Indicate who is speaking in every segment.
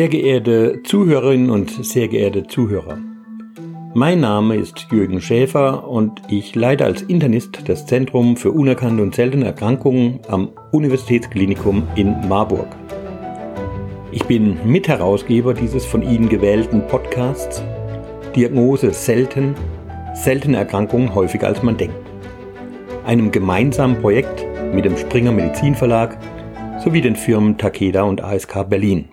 Speaker 1: Sehr geehrte Zuhörerinnen und sehr geehrte Zuhörer. Mein Name ist Jürgen Schäfer und ich leite als Internist das Zentrum für unerkannte und seltene Erkrankungen am Universitätsklinikum in Marburg. Ich bin Mitherausgeber dieses von Ihnen gewählten Podcasts Diagnose selten, seltene Erkrankungen häufiger als man denkt. Einem gemeinsamen Projekt mit dem Springer Medizinverlag sowie den Firmen Takeda und ASK Berlin.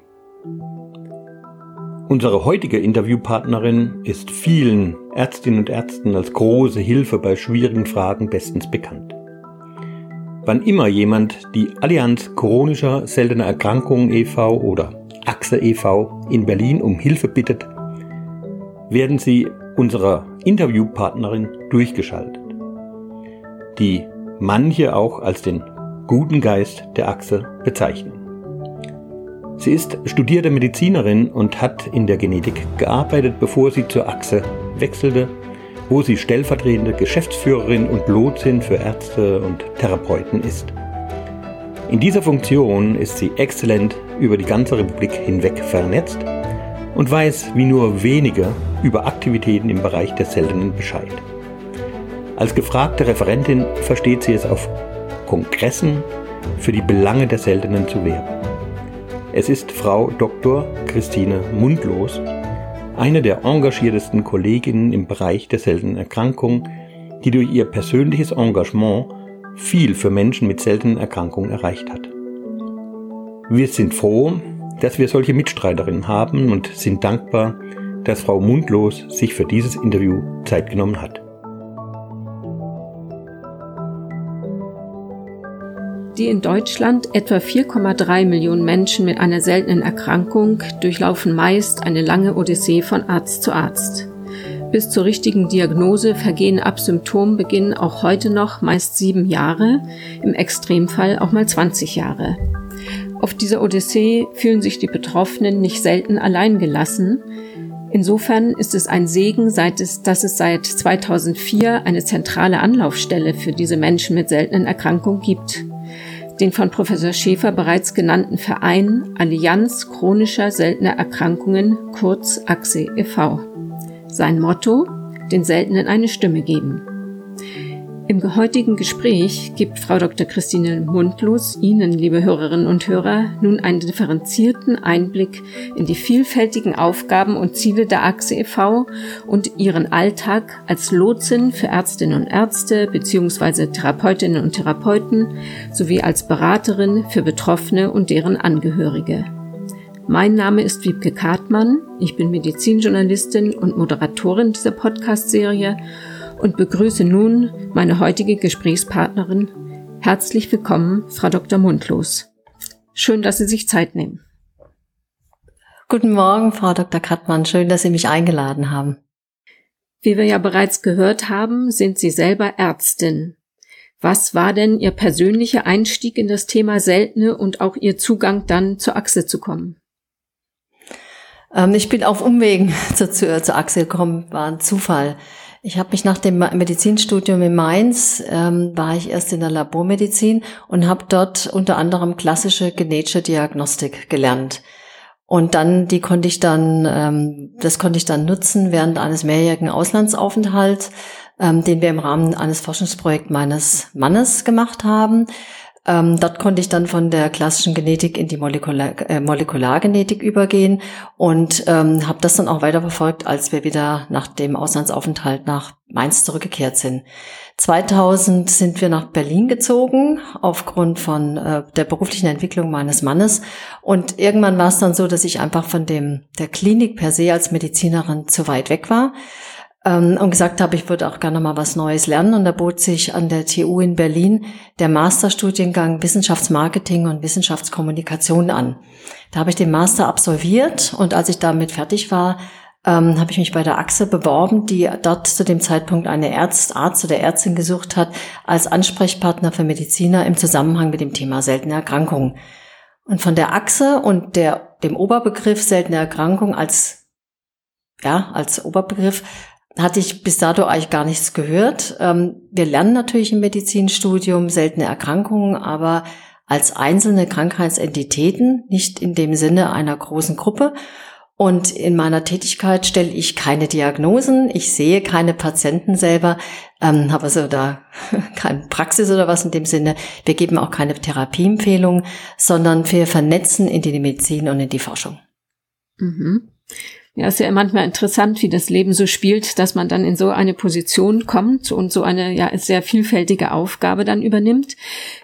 Speaker 1: Unsere heutige Interviewpartnerin ist vielen Ärztinnen und Ärzten als große Hilfe bei schwierigen Fragen bestens bekannt. Wann immer jemand die Allianz chronischer seltener Erkrankungen e.V. oder AXE e.V. in Berlin um Hilfe bittet, werden sie unserer Interviewpartnerin durchgeschaltet, die manche auch als den guten Geist der Achse bezeichnen. Sie ist studierte Medizinerin und hat in der Genetik gearbeitet, bevor sie zur Achse wechselte, wo sie stellvertretende Geschäftsführerin und Lotsin für Ärzte und Therapeuten ist. In dieser Funktion ist sie exzellent über die ganze Republik hinweg vernetzt und weiß wie nur wenige über Aktivitäten im Bereich der Seltenen Bescheid. Als gefragte Referentin versteht sie es auf Kongressen für die Belange der Seltenen zu werben. Es ist Frau Dr. Christine Mundlos, eine der engagiertesten Kolleginnen im Bereich der seltenen Erkrankungen, die durch ihr persönliches Engagement viel für Menschen mit seltenen Erkrankungen erreicht hat. Wir sind froh, dass wir solche Mitstreiterinnen haben und sind dankbar, dass Frau Mundlos sich für dieses Interview Zeit genommen hat.
Speaker 2: Die in Deutschland etwa 4,3 Millionen Menschen mit einer seltenen Erkrankung durchlaufen meist eine lange Odyssee von Arzt zu Arzt. Bis zur richtigen Diagnose vergehen ab Symptombeginn auch heute noch meist sieben Jahre, im Extremfall auch mal 20 Jahre. Auf dieser Odyssee fühlen sich die Betroffenen nicht selten alleingelassen. Insofern ist es ein Segen, seit es, dass es seit 2004 eine zentrale Anlaufstelle für diese Menschen mit seltenen Erkrankungen gibt den von Professor Schäfer bereits genannten Verein Allianz chronischer seltener Erkrankungen, kurz AXE e.V. Sein Motto, den Seltenen eine Stimme geben. Im heutigen Gespräch gibt Frau Dr. Christine Mundlos Ihnen, liebe Hörerinnen und Hörer, nun einen differenzierten Einblick in die vielfältigen Aufgaben und Ziele der AXE e.V. und ihren Alltag als Lotsin für Ärztinnen und Ärzte bzw. Therapeutinnen und Therapeuten sowie als Beraterin für Betroffene und deren Angehörige. Mein Name ist Wiebke Kartmann, ich bin Medizinjournalistin und Moderatorin dieser Podcast-Serie und begrüße nun meine heutige Gesprächspartnerin. Herzlich willkommen, Frau Dr. Mundlos. Schön, dass Sie sich Zeit nehmen.
Speaker 3: Guten Morgen, Frau Dr. Kattmann. Schön, dass Sie mich eingeladen haben.
Speaker 2: Wie wir ja bereits gehört haben, sind Sie selber Ärztin. Was war denn Ihr persönlicher Einstieg in das Thema Seltene und auch Ihr Zugang dann zur Achse zu kommen?
Speaker 3: Ähm, ich bin auf Umwegen zur, zur, zur Achse gekommen, war ein Zufall. Ich habe mich nach dem Medizinstudium in Mainz, ähm, war ich erst in der Labormedizin und habe dort unter anderem klassische genetische Diagnostik gelernt. Und dann, die konnte ich dann, ähm, das konnte ich dann nutzen während eines mehrjährigen Auslandsaufenthalts, ähm, den wir im Rahmen eines Forschungsprojekts meines Mannes gemacht haben. Ähm, dort konnte ich dann von der klassischen Genetik in die Molekular, äh, Molekulargenetik übergehen und ähm, habe das dann auch weiterverfolgt, als wir wieder nach dem Auslandsaufenthalt nach Mainz zurückgekehrt sind. 2000 sind wir nach Berlin gezogen aufgrund von äh, der beruflichen Entwicklung meines Mannes und irgendwann war es dann so, dass ich einfach von dem der Klinik per se als Medizinerin zu weit weg war ähm, und gesagt habe, ich würde auch gerne mal was Neues lernen. Und da bot sich an der TU in Berlin der Masterstudiengang Wissenschaftsmarketing und Wissenschaftskommunikation an. Da habe ich den Master absolviert und als ich damit fertig war, ähm, habe ich mich bei der Achse beworben, die dort zu dem Zeitpunkt eine Ärzt, Arzt oder Ärztin gesucht hat als Ansprechpartner für Mediziner im Zusammenhang mit dem Thema seltene Erkrankungen. Und von der Achse und der, dem Oberbegriff seltene Erkrankung als ja, als Oberbegriff hatte ich bis dato eigentlich gar nichts gehört. Ähm, wir lernen natürlich im Medizinstudium seltene Erkrankungen, aber als einzelne Krankheitsentitäten, nicht in dem Sinne einer großen Gruppe. Und in meiner Tätigkeit stelle ich keine Diagnosen, ich sehe keine Patienten selber, ähm, habe also da keine Praxis oder was in dem Sinne. Wir geben auch keine Therapieempfehlungen, sondern wir vernetzen in die Medizin und in die Forschung.
Speaker 2: Mhm. Ja, ist ja manchmal interessant, wie das Leben so spielt, dass man dann in so eine Position kommt und so eine ja sehr vielfältige Aufgabe dann übernimmt.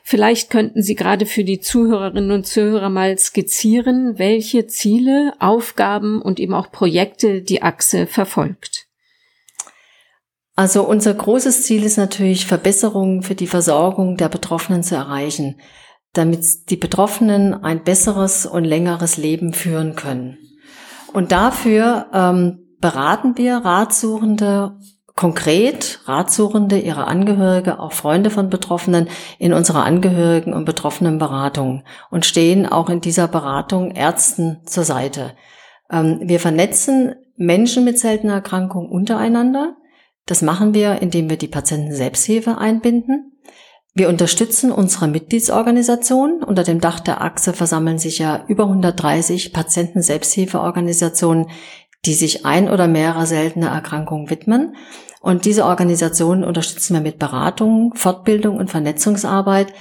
Speaker 2: Vielleicht könnten Sie gerade für die Zuhörerinnen und Zuhörer mal skizzieren, welche Ziele, Aufgaben und eben auch Projekte die Achse verfolgt.
Speaker 3: Also unser großes Ziel ist natürlich, Verbesserungen für die Versorgung der Betroffenen zu erreichen, damit die Betroffenen ein besseres und längeres Leben führen können. Und dafür ähm, beraten wir Ratsuchende konkret, Ratsuchende, ihre Angehörige, auch Freunde von Betroffenen in unserer Angehörigen- und Betroffenenberatung und stehen auch in dieser Beratung Ärzten zur Seite. Ähm, wir vernetzen Menschen mit seltener Erkrankung untereinander. Das machen wir, indem wir die Patienten Selbsthilfe einbinden. Wir unterstützen unsere Mitgliedsorganisation. Unter dem Dach der Achse versammeln sich ja über 130 Patienten-Selbsthilfeorganisationen, die sich ein oder mehrere seltene Erkrankungen widmen. Und diese Organisationen unterstützen wir mit Beratung, Fortbildung und Vernetzungsarbeit,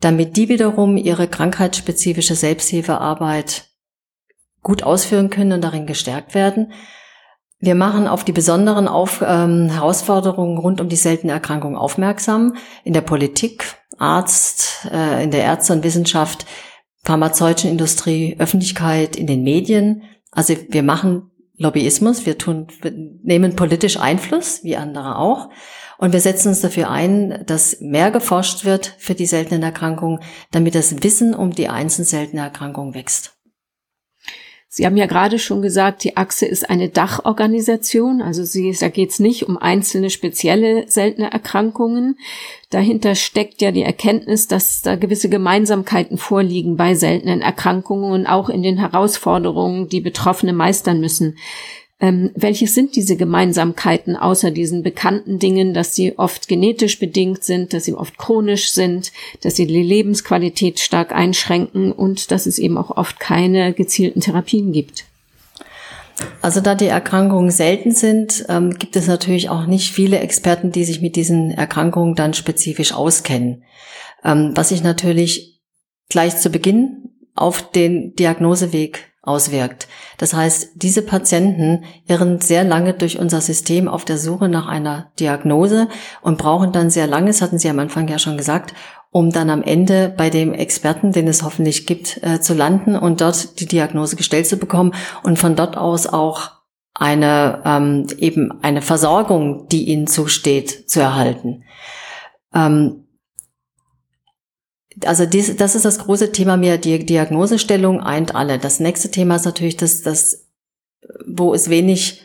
Speaker 3: damit die wiederum ihre krankheitsspezifische Selbsthilfearbeit gut ausführen können und darin gestärkt werden. Wir machen auf die besonderen auf, ähm, Herausforderungen rund um die seltene Erkrankung aufmerksam. In der Politik, Arzt, äh, in der Ärzte- und Wissenschaft, pharmazeutischen Industrie, Öffentlichkeit, in den Medien. Also wir machen Lobbyismus, wir tun, wir nehmen politisch Einfluss, wie andere auch. Und wir setzen uns dafür ein, dass mehr geforscht wird für die seltenen Erkrankungen, damit das Wissen um die einzelnen seltenen Erkrankungen wächst.
Speaker 2: Sie haben ja gerade schon gesagt, die Achse ist eine Dachorganisation, also sie, da geht es nicht um einzelne spezielle seltene Erkrankungen. Dahinter steckt ja die Erkenntnis, dass da gewisse Gemeinsamkeiten vorliegen bei seltenen Erkrankungen und auch in den Herausforderungen, die Betroffene meistern müssen. Ähm, welche sind diese Gemeinsamkeiten außer diesen bekannten Dingen, dass sie oft genetisch bedingt sind, dass sie oft chronisch sind, dass sie die Lebensqualität stark einschränken und dass es eben auch oft keine gezielten Therapien gibt?
Speaker 3: Also da die Erkrankungen selten sind, ähm, gibt es natürlich auch nicht viele Experten, die sich mit diesen Erkrankungen dann spezifisch auskennen. Ähm, was sich natürlich gleich zu Beginn auf den Diagnoseweg auswirkt. Das heißt, diese Patienten irren sehr lange durch unser System auf der Suche nach einer Diagnose und brauchen dann sehr lange, das hatten Sie am Anfang ja schon gesagt, um dann am Ende bei dem Experten, den es hoffentlich gibt, äh, zu landen und dort die Diagnose gestellt zu bekommen und von dort aus auch eine ähm, eben eine Versorgung, die ihnen zusteht, zu erhalten. Ähm, also dies, das ist das große Thema mehr, die Diagnosestellung eint alle. Das nächste Thema ist natürlich das, das wo es wenig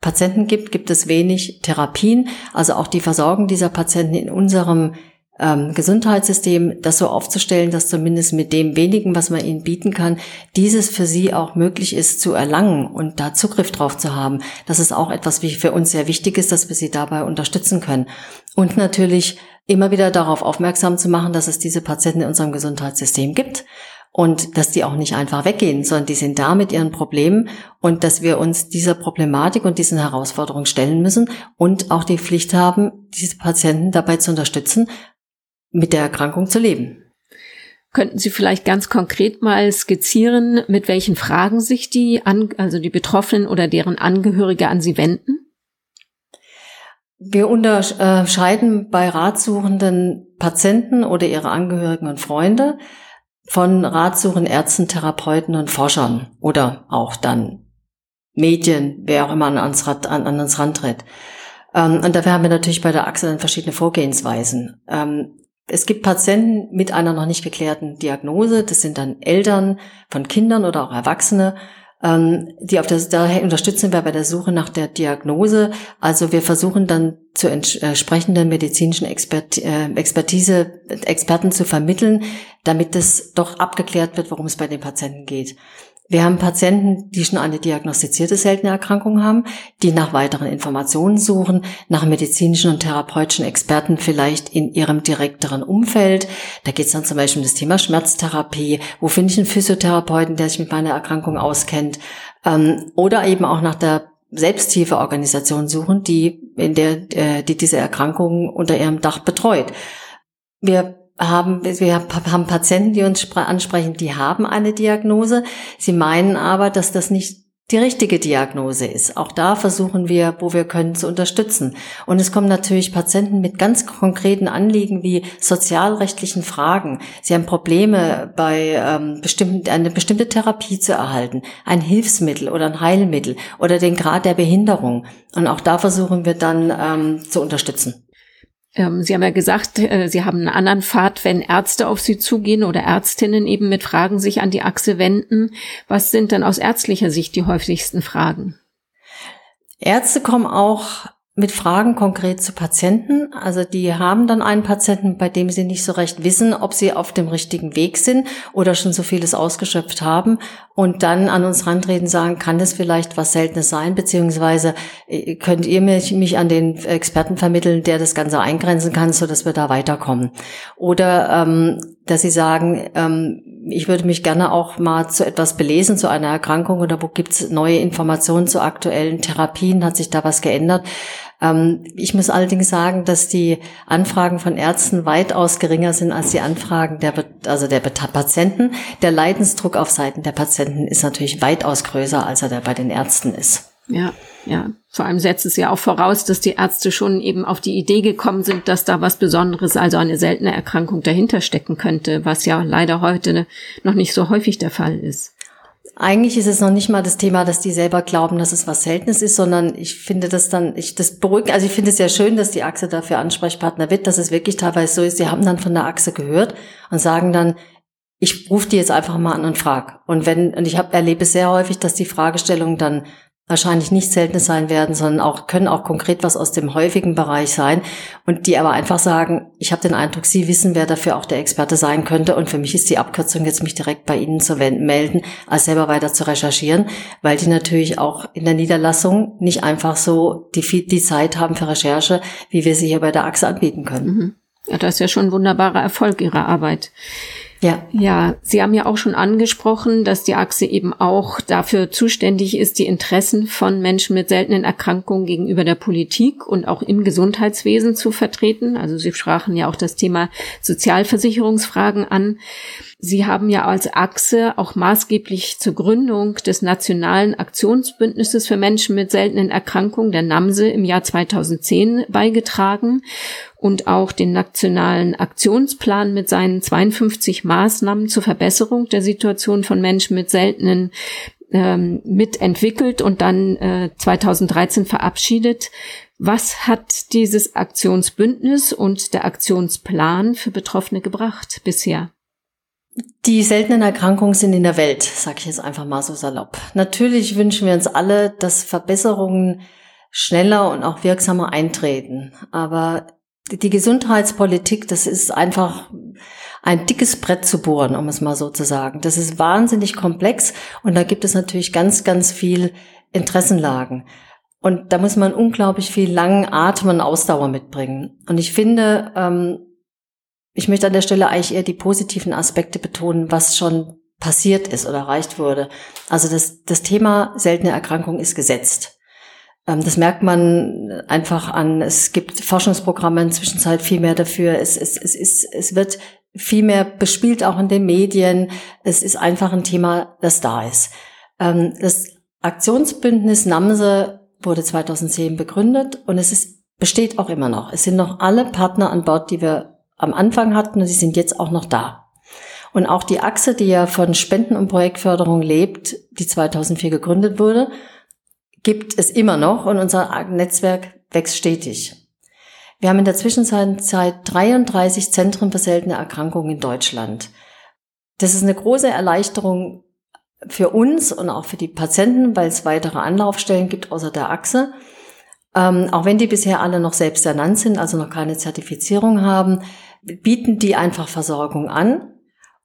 Speaker 3: Patienten gibt, gibt es wenig Therapien. Also auch die Versorgung dieser Patienten in unserem ähm, Gesundheitssystem, das so aufzustellen, dass zumindest mit dem wenigen, was man ihnen bieten kann, dieses für sie auch möglich ist zu erlangen und da Zugriff drauf zu haben. Das ist auch etwas, wie für uns sehr wichtig ist, dass wir sie dabei unterstützen können. Und natürlich immer wieder darauf aufmerksam zu machen, dass es diese Patienten in unserem Gesundheitssystem gibt und dass die auch nicht einfach weggehen, sondern die sind da mit ihren Problemen und dass wir uns dieser Problematik und diesen Herausforderungen stellen müssen und auch die Pflicht haben, diese Patienten dabei zu unterstützen, mit der Erkrankung zu leben.
Speaker 2: Könnten Sie vielleicht ganz konkret mal skizzieren, mit welchen Fragen sich die, also die Betroffenen oder deren Angehörige an Sie wenden?
Speaker 3: Wir unterscheiden bei ratsuchenden Patienten oder ihre Angehörigen und Freunde von ratsuchenden Ärzten, Therapeuten und Forschern oder auch dann Medien, wer auch immer an uns, an, an uns rantritt. Ähm, und dafür haben wir natürlich bei der Achse dann verschiedene Vorgehensweisen. Ähm, es gibt Patienten mit einer noch nicht geklärten Diagnose. Das sind dann Eltern von Kindern oder auch Erwachsene, die auf der, daher unterstützen wir bei der Suche nach der Diagnose. Also wir versuchen dann zu entsprechenden medizinischen Expert, äh, Expertise, Experten zu vermitteln, damit es doch abgeklärt wird, worum es bei den Patienten geht. Wir haben Patienten, die schon eine diagnostizierte seltene Erkrankung haben, die nach weiteren Informationen suchen, nach medizinischen und therapeutischen Experten vielleicht in ihrem direkteren Umfeld. Da geht es dann zum Beispiel um das Thema Schmerztherapie. Wo finde ich einen Physiotherapeuten, der sich mit meiner Erkrankung auskennt? Ähm, oder eben auch nach der Selbsthilfeorganisation suchen, die in der äh, die diese Erkrankungen unter ihrem Dach betreut. Wir haben, wir haben Patienten, die uns ansprechen, die haben eine Diagnose. Sie meinen aber, dass das nicht die richtige Diagnose ist. Auch da versuchen wir, wo wir können, zu unterstützen. Und es kommen natürlich Patienten mit ganz konkreten Anliegen wie sozialrechtlichen Fragen. Sie haben Probleme bei ähm, bestimmten, eine bestimmte Therapie zu erhalten, ein Hilfsmittel oder ein Heilmittel oder den Grad der Behinderung. Und auch da versuchen wir dann ähm, zu unterstützen.
Speaker 2: Ähm, Sie haben ja gesagt, äh, Sie haben einen anderen Pfad, wenn Ärzte auf Sie zugehen oder Ärztinnen eben mit Fragen sich an die Achse wenden. Was sind denn aus ärztlicher Sicht die häufigsten Fragen?
Speaker 3: Ärzte kommen auch mit Fragen konkret zu Patienten. Also die haben dann einen Patienten, bei dem sie nicht so recht wissen, ob sie auf dem richtigen Weg sind oder schon so vieles ausgeschöpft haben und dann an uns rantreten sagen, kann das vielleicht was Seltenes sein, beziehungsweise äh, könnt ihr mich, mich an den Experten vermitteln, der das Ganze eingrenzen kann, so dass wir da weiterkommen. Oder ähm, dass sie sagen, ähm, ich würde mich gerne auch mal zu etwas belesen, zu einer Erkrankung oder wo gibt's neue Informationen zu aktuellen Therapien, hat sich da was geändert. Ähm, ich muss allerdings sagen, dass die Anfragen von Ärzten weitaus geringer sind als die Anfragen der, also der Patienten. Der Leidensdruck auf Seiten der Patienten ist natürlich weitaus größer, als er der bei den Ärzten ist.
Speaker 2: Ja, ja. Vor allem setzt es ja auch voraus, dass die Ärzte schon eben auf die Idee gekommen sind, dass da was Besonderes, also eine seltene Erkrankung dahinter stecken könnte, was ja leider heute noch nicht so häufig der Fall ist.
Speaker 3: Eigentlich ist es noch nicht mal das Thema, dass die selber glauben, dass es was Seltenes ist, sondern ich finde das dann, ich das beruhigt, also ich finde es ja schön, dass die Achse dafür Ansprechpartner wird, dass es wirklich teilweise so ist, sie haben dann von der Achse gehört und sagen dann, ich rufe die jetzt einfach mal an und frag. Und wenn, und ich habe erlebe sehr häufig, dass die Fragestellungen dann wahrscheinlich nicht selten sein werden, sondern auch können auch konkret was aus dem häufigen Bereich sein und die aber einfach sagen, ich habe den Eindruck, Sie wissen, wer dafür auch der Experte sein könnte und für mich ist die Abkürzung jetzt mich direkt bei Ihnen zu melden, als selber weiter zu recherchieren, weil die natürlich auch in der Niederlassung nicht einfach so die, die Zeit haben für Recherche, wie wir sie hier bei der Achse anbieten können. Mhm.
Speaker 2: Ja, das ist ja schon ein wunderbarer Erfolg Ihrer Arbeit. Ja. Ja, Sie haben ja auch schon angesprochen, dass die Achse eben auch dafür zuständig ist, die Interessen von Menschen mit seltenen Erkrankungen gegenüber der Politik und auch im Gesundheitswesen zu vertreten. Also Sie sprachen ja auch das Thema Sozialversicherungsfragen an. Sie haben ja als Achse auch maßgeblich zur Gründung des Nationalen Aktionsbündnisses für Menschen mit seltenen Erkrankungen, der NAMSE, im Jahr 2010 beigetragen und auch den Nationalen Aktionsplan mit seinen 52 Maßnahmen zur Verbesserung der Situation von Menschen mit seltenen ähm, mitentwickelt und dann äh, 2013 verabschiedet. Was hat dieses Aktionsbündnis und der Aktionsplan für Betroffene gebracht bisher?
Speaker 3: Die seltenen Erkrankungen sind in der Welt, sage ich jetzt einfach mal so salopp. Natürlich wünschen wir uns alle, dass Verbesserungen schneller und auch wirksamer eintreten. Aber die Gesundheitspolitik, das ist einfach ein dickes Brett zu bohren, um es mal so zu sagen. Das ist wahnsinnig komplex und da gibt es natürlich ganz, ganz viel Interessenlagen. Und da muss man unglaublich viel langen Atem und Ausdauer mitbringen. Und ich finde, ähm, ich möchte an der Stelle eigentlich eher die positiven Aspekte betonen, was schon passiert ist oder erreicht wurde. Also das, das Thema seltene Erkrankung ist gesetzt. Ähm, das merkt man einfach an. Es gibt Forschungsprogramme inzwischen Zeit viel mehr dafür. Es, es, es, es, es wird viel mehr bespielt auch in den Medien. Es ist einfach ein Thema, das da ist. Ähm, das Aktionsbündnis NAMSE wurde 2010 begründet und es ist, besteht auch immer noch. Es sind noch alle Partner an Bord, die wir am Anfang hatten und sie sind jetzt auch noch da. Und auch die Achse, die ja von Spenden und Projektförderung lebt, die 2004 gegründet wurde, gibt es immer noch und unser Netzwerk wächst stetig. Wir haben in der Zwischenzeit 33 Zentren für seltene Erkrankungen in Deutschland. Das ist eine große Erleichterung für uns und auch für die Patienten, weil es weitere Anlaufstellen gibt außer der Achse. Ähm, auch wenn die bisher alle noch selbst ernannt sind, also noch keine Zertifizierung haben, bieten die einfach Versorgung an.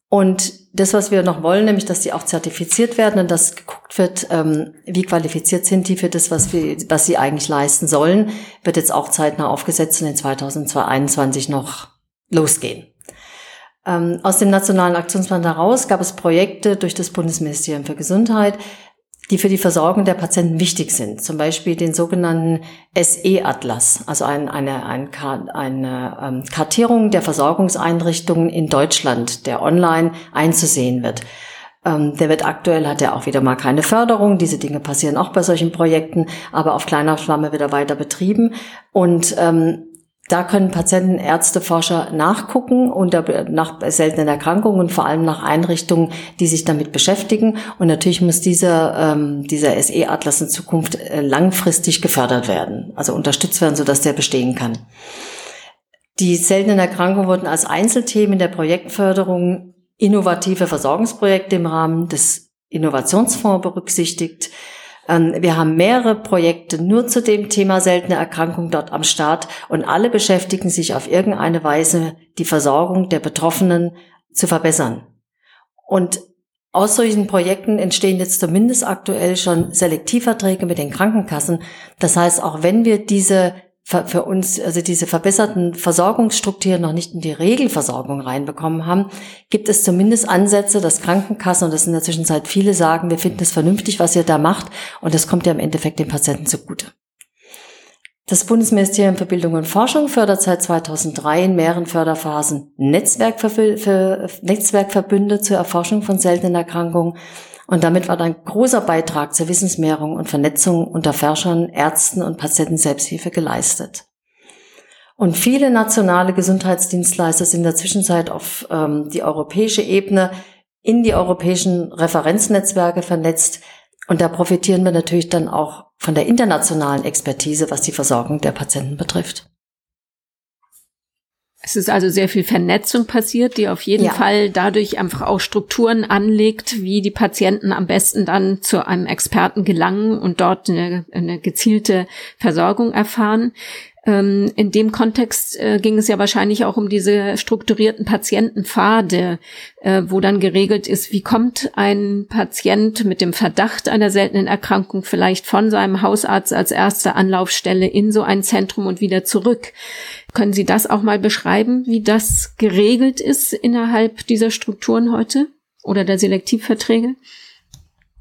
Speaker 3: Und das, was wir noch wollen, nämlich, dass die auch zertifiziert werden und dass geguckt wird, ähm, wie qualifiziert sind die für das, was, wir, was sie eigentlich leisten sollen, wird jetzt auch zeitnah aufgesetzt und in 2021 noch losgehen. Ähm, aus dem Nationalen Aktionsplan heraus gab es Projekte durch das Bundesministerium für Gesundheit, die für die Versorgung der Patienten wichtig sind. Zum Beispiel den sogenannten SE-Atlas, also ein, eine, ein, eine ähm, Kartierung der Versorgungseinrichtungen in Deutschland, der online einzusehen wird. Ähm, der wird aktuell, hat ja auch wieder mal keine Förderung. Diese Dinge passieren auch bei solchen Projekten, aber auf kleiner Flamme wird er weiter betrieben. Und ähm, da können Patienten, Ärzte, Forscher nachgucken unter, nach seltenen Erkrankungen und vor allem nach Einrichtungen, die sich damit beschäftigen. Und natürlich muss dieser, ähm, dieser SE-Atlas in Zukunft äh, langfristig gefördert werden, also unterstützt werden, sodass der bestehen kann. Die seltenen Erkrankungen wurden als Einzelthemen der Projektförderung innovative Versorgungsprojekte im Rahmen des Innovationsfonds berücksichtigt. Ähm, wir haben mehrere Projekte nur zu dem Thema seltene Erkrankung dort am Start und alle beschäftigen sich auf irgendeine Weise, die Versorgung der Betroffenen zu verbessern. Und aus solchen Projekten entstehen jetzt zumindest aktuell schon Selektivverträge mit den Krankenkassen. Das heißt, auch wenn wir diese für uns, also diese verbesserten Versorgungsstrukturen noch nicht in die Regelversorgung reinbekommen haben, gibt es zumindest Ansätze, dass Krankenkassen, und das in der Zwischenzeit viele sagen, wir finden es vernünftig, was ihr da macht, und das kommt ja im Endeffekt den Patienten zugute. Das Bundesministerium für Bildung und Forschung fördert seit 2003 in mehreren Förderphasen Netzwerkverbünde zur Erforschung von seltenen Erkrankungen und damit war ein großer Beitrag zur Wissensmehrung und Vernetzung unter Forschern, Ärzten und Patienten-Selbsthilfe geleistet. Und viele nationale Gesundheitsdienstleister sind in der Zwischenzeit auf ähm, die europäische Ebene in die europäischen Referenznetzwerke vernetzt. Und da profitieren wir natürlich dann auch von der internationalen Expertise, was die Versorgung der Patienten betrifft.
Speaker 2: Es ist also sehr viel Vernetzung passiert, die auf jeden ja. Fall dadurch einfach auch Strukturen anlegt, wie die Patienten am besten dann zu einem Experten gelangen und dort eine, eine gezielte Versorgung erfahren. Ähm, in dem Kontext äh, ging es ja wahrscheinlich auch um diese strukturierten Patientenpfade, äh, wo dann geregelt ist, wie kommt ein Patient mit dem Verdacht einer seltenen Erkrankung vielleicht von seinem Hausarzt als erste Anlaufstelle in so ein Zentrum und wieder zurück. Können Sie das auch mal beschreiben, wie das geregelt ist innerhalb dieser Strukturen heute oder der Selektivverträge?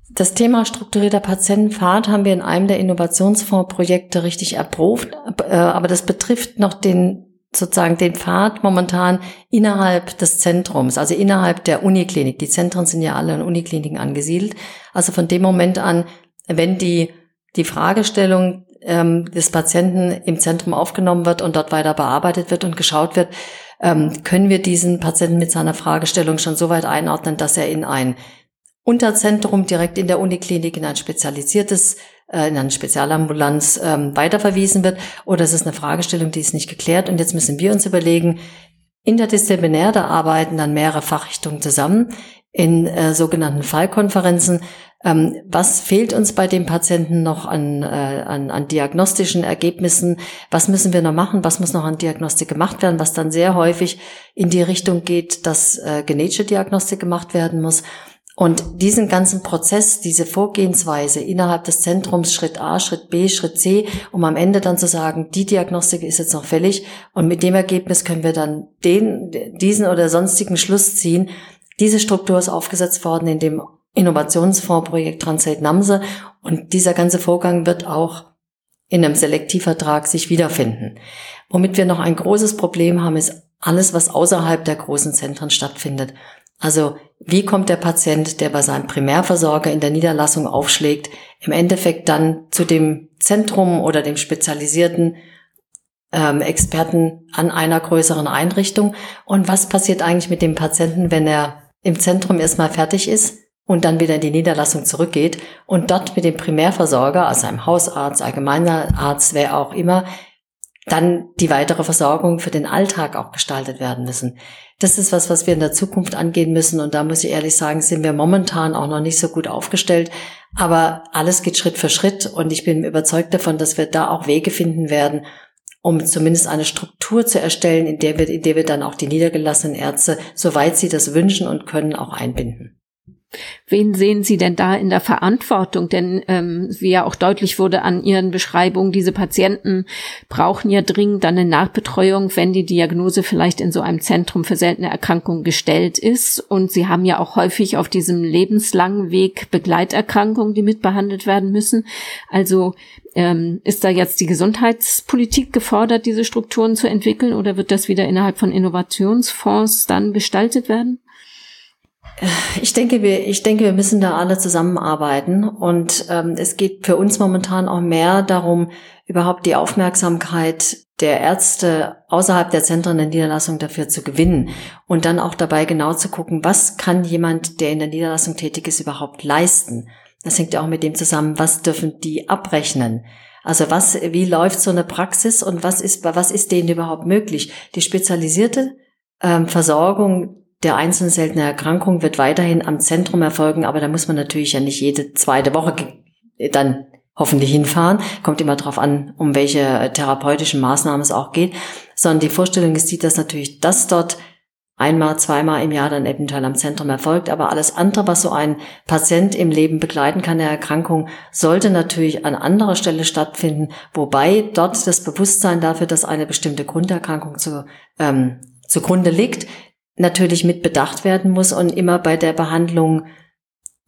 Speaker 3: Das Thema strukturierter Patientenpfad haben wir in einem der Innovationsfondsprojekte richtig erprobt, äh, aber das betrifft noch den sozusagen den Pfad momentan innerhalb des Zentrums, also innerhalb der Uniklinik. Die Zentren sind ja alle in Unikliniken angesiedelt. Also von dem Moment an, wenn die, die Fragestellung ähm, des Patienten im Zentrum aufgenommen wird und dort weiter bearbeitet wird und geschaut wird, ähm, können wir diesen Patienten mit seiner Fragestellung schon so weit einordnen, dass er in ein Unterzentrum direkt in der Uniklinik in ein spezialisiertes, äh, in eine Spezialambulanz ähm, weiterverwiesen wird. Oder es ist eine Fragestellung, die ist nicht geklärt. Und jetzt müssen wir uns überlegen, interdisziplinär, da arbeiten dann mehrere Fachrichtungen zusammen in äh, sogenannten Fallkonferenzen. Ähm, was fehlt uns bei dem Patienten noch an, äh, an, an diagnostischen Ergebnissen? Was müssen wir noch machen? Was muss noch an Diagnostik gemacht werden? Was dann sehr häufig in die Richtung geht, dass äh, genetische Diagnostik gemacht werden muss. Und diesen ganzen Prozess, diese Vorgehensweise innerhalb des Zentrums, Schritt A, Schritt B, Schritt C, um am Ende dann zu sagen, die Diagnostik ist jetzt noch fällig und mit dem Ergebnis können wir dann den, diesen oder sonstigen Schluss ziehen. Diese Struktur ist aufgesetzt worden in dem Innovationsfondsprojekt Translate Namse und dieser ganze Vorgang wird auch in einem Selektivvertrag sich wiederfinden. Womit wir noch ein großes Problem haben, ist alles, was außerhalb der großen Zentren stattfindet. Also wie kommt der Patient, der bei seinem Primärversorger in der Niederlassung aufschlägt, im Endeffekt dann zu dem Zentrum oder dem spezialisierten ähm, Experten an einer größeren Einrichtung? Und was passiert eigentlich mit dem Patienten, wenn er im Zentrum erstmal fertig ist und dann wieder in die Niederlassung zurückgeht und dort mit dem Primärversorger, also einem Hausarzt, allgemeiner Arzt, wer auch immer, dann die weitere Versorgung für den Alltag auch gestaltet werden müssen. Das ist was, was wir in der Zukunft angehen müssen. Und da muss ich ehrlich sagen, sind wir momentan auch noch nicht so gut aufgestellt. Aber alles geht Schritt für Schritt. Und ich bin überzeugt davon, dass wir da auch Wege finden werden, um zumindest eine Struktur zu erstellen, in der wir, in der wir dann auch die niedergelassenen Ärzte, soweit sie das wünschen und können, auch einbinden.
Speaker 2: Wen sehen Sie denn da in der Verantwortung? Denn ähm, wie ja auch deutlich wurde an Ihren Beschreibungen, diese Patienten brauchen ja dringend eine Nachbetreuung, wenn die Diagnose vielleicht in so einem Zentrum für seltene Erkrankungen gestellt ist. Und Sie haben ja auch häufig auf diesem lebenslangen Weg Begleiterkrankungen, die mitbehandelt werden müssen. Also ähm, ist da jetzt die Gesundheitspolitik gefordert, diese Strukturen zu entwickeln, oder wird das wieder innerhalb von Innovationsfonds dann gestaltet werden?
Speaker 3: Ich denke, wir, ich denke, wir müssen da alle zusammenarbeiten. Und ähm, es geht für uns momentan auch mehr darum, überhaupt die Aufmerksamkeit der Ärzte außerhalb der Zentren der Niederlassung dafür zu gewinnen und dann auch dabei genau zu gucken, was kann jemand, der in der Niederlassung tätig ist, überhaupt leisten. Das hängt ja auch mit dem zusammen, was dürfen die abrechnen. Also was, wie läuft so eine Praxis und was ist, was ist denen überhaupt möglich? Die spezialisierte ähm, Versorgung der einzelnen seltenen Erkrankung wird weiterhin am Zentrum erfolgen, aber da muss man natürlich ja nicht jede zweite Woche dann hoffentlich hinfahren. Kommt immer darauf an, um welche therapeutischen Maßnahmen es auch geht. Sondern die Vorstellung ist die, dass natürlich das dort einmal, zweimal im Jahr dann eventuell am Zentrum erfolgt. Aber alles andere, was so ein Patient im Leben begleiten kann, der Erkrankung, sollte natürlich an anderer Stelle stattfinden, wobei dort das Bewusstsein dafür, dass eine bestimmte Grunderkrankung zu, ähm, zugrunde liegt, natürlich mit bedacht werden muss und immer bei der Behandlung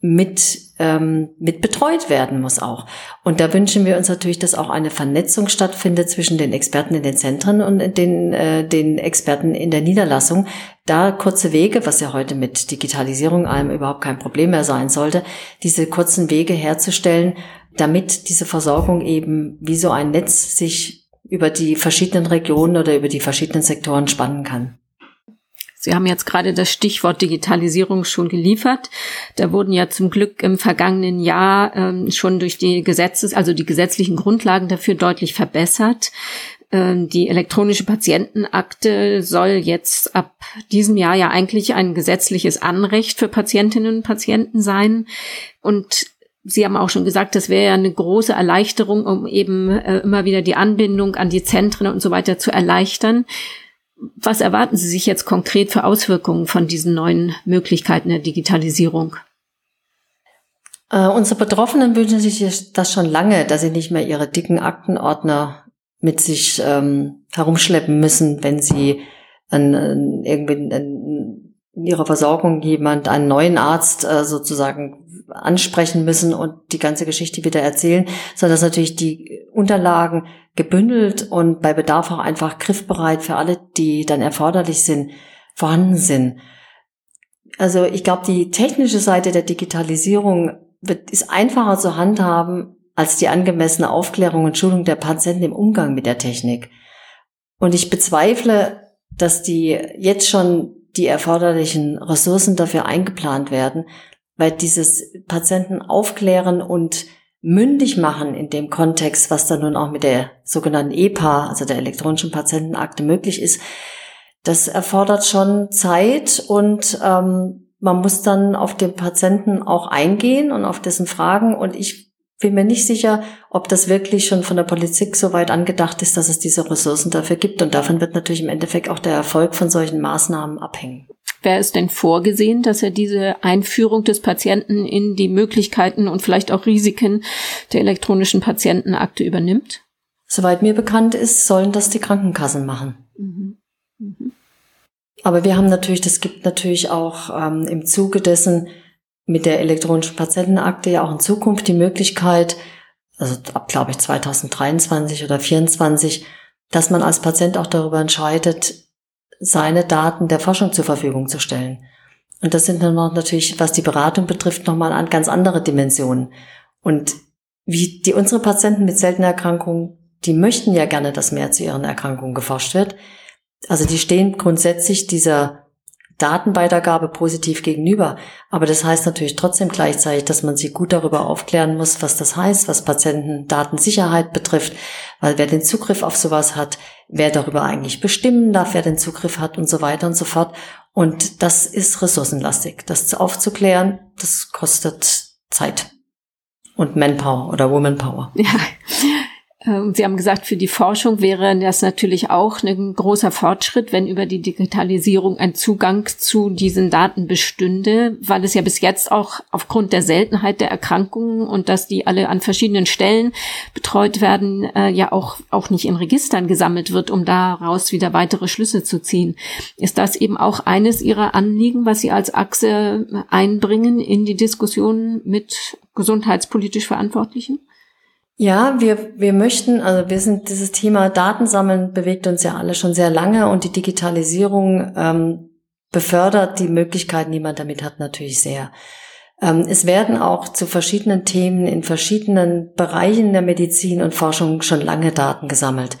Speaker 3: mit, ähm, mit betreut werden muss auch. Und da wünschen wir uns natürlich, dass auch eine Vernetzung stattfindet zwischen den Experten in den Zentren und den, äh, den Experten in der Niederlassung. Da kurze Wege, was ja heute mit Digitalisierung allem überhaupt kein Problem mehr sein sollte, diese kurzen Wege herzustellen, damit diese Versorgung eben wie so ein Netz sich über die verschiedenen Regionen oder über die verschiedenen Sektoren spannen kann.
Speaker 2: Sie haben jetzt gerade das Stichwort Digitalisierung schon geliefert. Da wurden ja zum Glück im vergangenen Jahr ähm, schon durch die Gesetzes, also die gesetzlichen Grundlagen dafür deutlich verbessert. Ähm, die elektronische Patientenakte soll jetzt ab diesem Jahr ja eigentlich ein gesetzliches Anrecht für Patientinnen und Patienten sein. Und Sie haben auch schon gesagt, das wäre ja eine große Erleichterung, um eben äh, immer wieder die Anbindung an die Zentren und so weiter zu erleichtern. Was erwarten Sie sich jetzt konkret für Auswirkungen von diesen neuen Möglichkeiten der Digitalisierung?
Speaker 3: Äh, unsere Betroffenen wünschen sich das schon lange, dass sie nicht mehr ihre dicken Aktenordner mit sich ähm, herumschleppen müssen, wenn sie an, an irgendwie an, in ihrer Versorgung jemand, einen neuen Arzt äh, sozusagen ansprechen müssen und die ganze Geschichte wieder erzählen, sondern dass natürlich die Unterlagen gebündelt und bei Bedarf auch einfach griffbereit für alle, die dann erforderlich sind, vorhanden sind. Also ich glaube, die technische Seite der Digitalisierung wird, ist einfacher zu handhaben als die angemessene Aufklärung und Schulung der Patienten im Umgang mit der Technik. Und ich bezweifle, dass die jetzt schon die erforderlichen Ressourcen dafür eingeplant werden, weil dieses Patienten aufklären und mündig machen in dem Kontext, was dann nun auch mit der sogenannten EPA, also der elektronischen Patientenakte möglich ist, das erfordert schon Zeit und ähm, man muss dann auf den Patienten auch eingehen und auf dessen Fragen. Und ich bin mir nicht sicher, ob das wirklich schon von der Politik so weit angedacht ist, dass es diese Ressourcen dafür gibt. Und davon wird natürlich im Endeffekt auch der Erfolg von solchen Maßnahmen abhängen.
Speaker 2: Wer ist denn vorgesehen, dass er diese Einführung des Patienten in die Möglichkeiten und vielleicht auch Risiken der elektronischen Patientenakte übernimmt?
Speaker 3: Soweit mir bekannt ist, sollen das die Krankenkassen machen. Mhm. Mhm. Aber wir haben natürlich, das gibt natürlich auch ähm, im Zuge dessen mit der elektronischen Patientenakte ja auch in Zukunft die Möglichkeit, also ab, glaube ich, 2023 oder 2024, dass man als Patient auch darüber entscheidet, seine Daten der Forschung zur Verfügung zu stellen. Und das sind dann natürlich, was die Beratung betrifft, nochmal an ganz andere Dimensionen. Und wie die unsere Patienten mit seltener Erkrankung, die möchten ja gerne, dass mehr zu ihren Erkrankungen geforscht wird. Also die stehen grundsätzlich dieser Datenweitergabe positiv gegenüber. Aber das heißt natürlich trotzdem gleichzeitig, dass man sie gut darüber aufklären muss, was das heißt, was Patientendatensicherheit betrifft. Weil wer den Zugriff auf sowas hat, wer darüber eigentlich bestimmen darf, wer den Zugriff hat und so weiter und so fort. Und das ist ressourcenlastig. Das aufzuklären, das kostet Zeit und Manpower oder Womanpower.
Speaker 2: Ja. Ähm, Sie haben gesagt, für die Forschung wäre das natürlich auch ein großer Fortschritt, wenn über die Digitalisierung ein Zugang zu diesen Daten bestünde, weil es ja bis jetzt auch aufgrund der Seltenheit der Erkrankungen und dass die alle an verschiedenen Stellen betreut werden, äh, ja auch, auch nicht in Registern gesammelt wird, um daraus wieder weitere Schlüsse zu ziehen. Ist das eben auch eines Ihrer Anliegen, was Sie als Achse einbringen in die Diskussion mit gesundheitspolitisch Verantwortlichen?
Speaker 3: Ja, wir, wir möchten, also wir sind, dieses Thema Datensammeln bewegt uns ja alle schon sehr lange und die Digitalisierung ähm, befördert die Möglichkeiten, die man damit hat, natürlich sehr. Ähm, es werden auch zu verschiedenen Themen in verschiedenen Bereichen der Medizin und Forschung schon lange Daten gesammelt.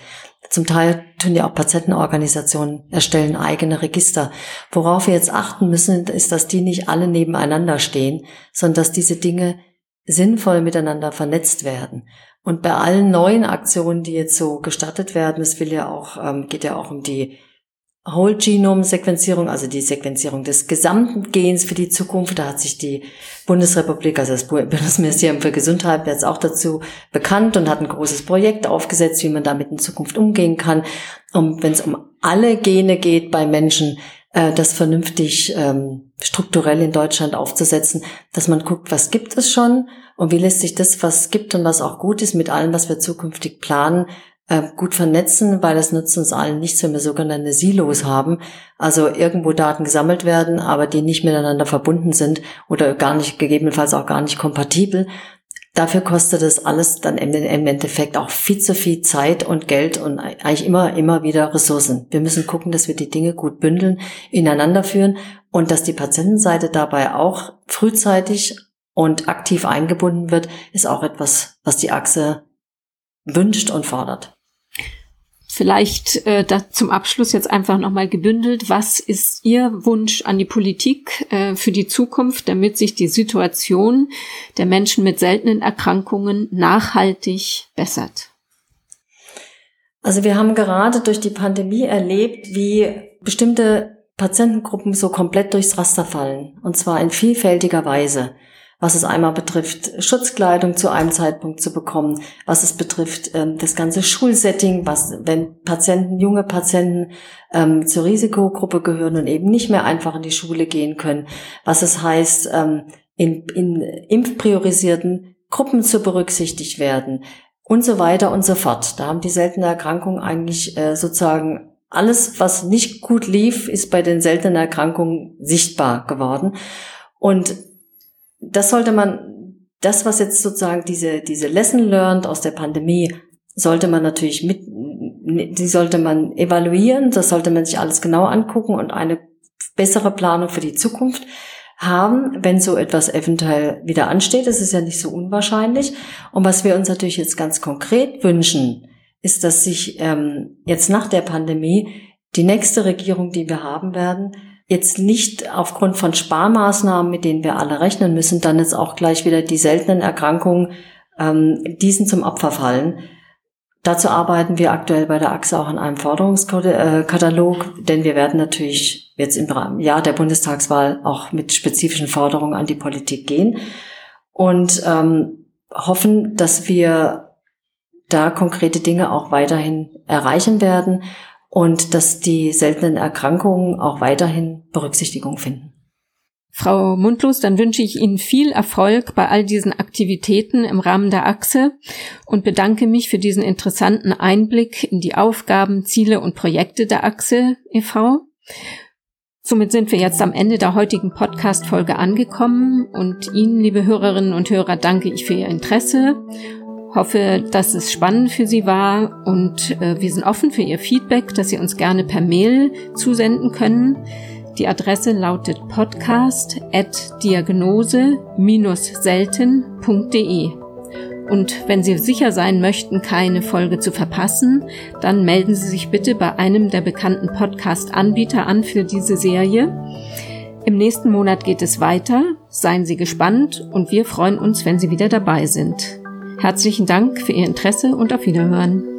Speaker 3: Zum Teil tun ja auch Patientenorganisationen erstellen eigene Register. Worauf wir jetzt achten müssen, ist, dass die nicht alle nebeneinander stehen, sondern dass diese Dinge sinnvoll miteinander vernetzt werden. Und bei allen neuen Aktionen, die jetzt so gestartet werden, es will ja auch, ähm, geht ja auch um die Whole Genome Sequenzierung, also die Sequenzierung des gesamten Gens für die Zukunft. Da hat sich die Bundesrepublik, also das Bundesministerium für Gesundheit jetzt auch dazu bekannt und hat ein großes Projekt aufgesetzt, wie man damit in Zukunft umgehen kann. Und wenn es um alle Gene geht bei Menschen, äh, das vernünftig ähm, strukturell in Deutschland aufzusetzen, dass man guckt, was gibt es schon und wie lässt sich das, was gibt und was auch gut ist, mit allem, was wir zukünftig planen, äh, gut vernetzen, weil das nützt uns allen nichts, wenn wir sogenannte Silos haben, also irgendwo Daten gesammelt werden, aber die nicht miteinander verbunden sind oder gar nicht, gegebenenfalls auch gar nicht kompatibel. Dafür kostet das alles dann im Endeffekt auch viel zu viel Zeit und Geld und eigentlich immer, immer wieder Ressourcen. Wir müssen gucken, dass wir die Dinge gut bündeln, ineinander führen und dass die Patientenseite dabei auch frühzeitig und aktiv eingebunden wird, ist auch etwas, was die Achse wünscht und fordert.
Speaker 2: Vielleicht äh, da zum Abschluss jetzt einfach nochmal gebündelt. Was ist Ihr Wunsch an die Politik äh, für die Zukunft, damit sich die Situation der Menschen mit seltenen Erkrankungen nachhaltig bessert?
Speaker 3: Also wir haben gerade durch die Pandemie erlebt, wie bestimmte Patientengruppen so komplett durchs Raster fallen. Und zwar in vielfältiger Weise was es einmal betrifft, Schutzkleidung zu einem Zeitpunkt zu bekommen, was es betrifft, ähm, das ganze Schulsetting, was, wenn Patienten, junge Patienten ähm, zur Risikogruppe gehören und eben nicht mehr einfach in die Schule gehen können, was es heißt, ähm, in, in impfpriorisierten Gruppen zu berücksichtigt werden und so weiter und so fort. Da haben die seltene Erkrankungen eigentlich äh, sozusagen alles, was nicht gut lief, ist bei den seltenen Erkrankungen sichtbar geworden. Und das sollte man, das, was jetzt sozusagen diese, diese Lesson learned aus der Pandemie, sollte man natürlich mit, die sollte man evaluieren, das sollte man sich alles genau angucken und eine bessere Planung für die Zukunft haben, wenn so etwas eventuell wieder ansteht. Das ist ja nicht so unwahrscheinlich. Und was wir uns natürlich jetzt ganz konkret wünschen, ist, dass sich ähm, jetzt nach der Pandemie die nächste Regierung, die wir haben werden, jetzt nicht aufgrund von Sparmaßnahmen, mit denen wir alle rechnen müssen, dann jetzt auch gleich wieder die seltenen Erkrankungen ähm, diesen zum Opfer fallen. Dazu arbeiten wir aktuell bei der AXE auch an einem Forderungskatalog, denn wir werden natürlich jetzt im Jahr der Bundestagswahl auch mit spezifischen Forderungen an die Politik gehen und ähm, hoffen, dass wir da konkrete Dinge auch weiterhin erreichen werden und dass die seltenen Erkrankungen auch weiterhin Berücksichtigung finden.
Speaker 2: Frau Mundlos, dann wünsche ich Ihnen viel Erfolg bei all diesen Aktivitäten im Rahmen der Achse und bedanke mich für diesen interessanten Einblick in die Aufgaben, Ziele und Projekte der Achse e.V. Somit sind wir jetzt am Ende der heutigen Podcast-Folge angekommen und Ihnen, liebe Hörerinnen und Hörer, danke ich für Ihr Interesse Hoffe, dass es spannend für Sie war und äh, wir sind offen für Ihr Feedback, das Sie uns gerne per Mail zusenden können. Die Adresse lautet podcast at diagnose-selten.de. Und wenn Sie sicher sein möchten, keine Folge zu verpassen, dann melden Sie sich bitte bei einem der bekannten Podcast-Anbieter an für diese Serie. Im nächsten Monat geht es weiter. Seien Sie gespannt und wir freuen uns, wenn Sie wieder dabei sind. Herzlichen Dank für Ihr Interesse und auf Wiederhören.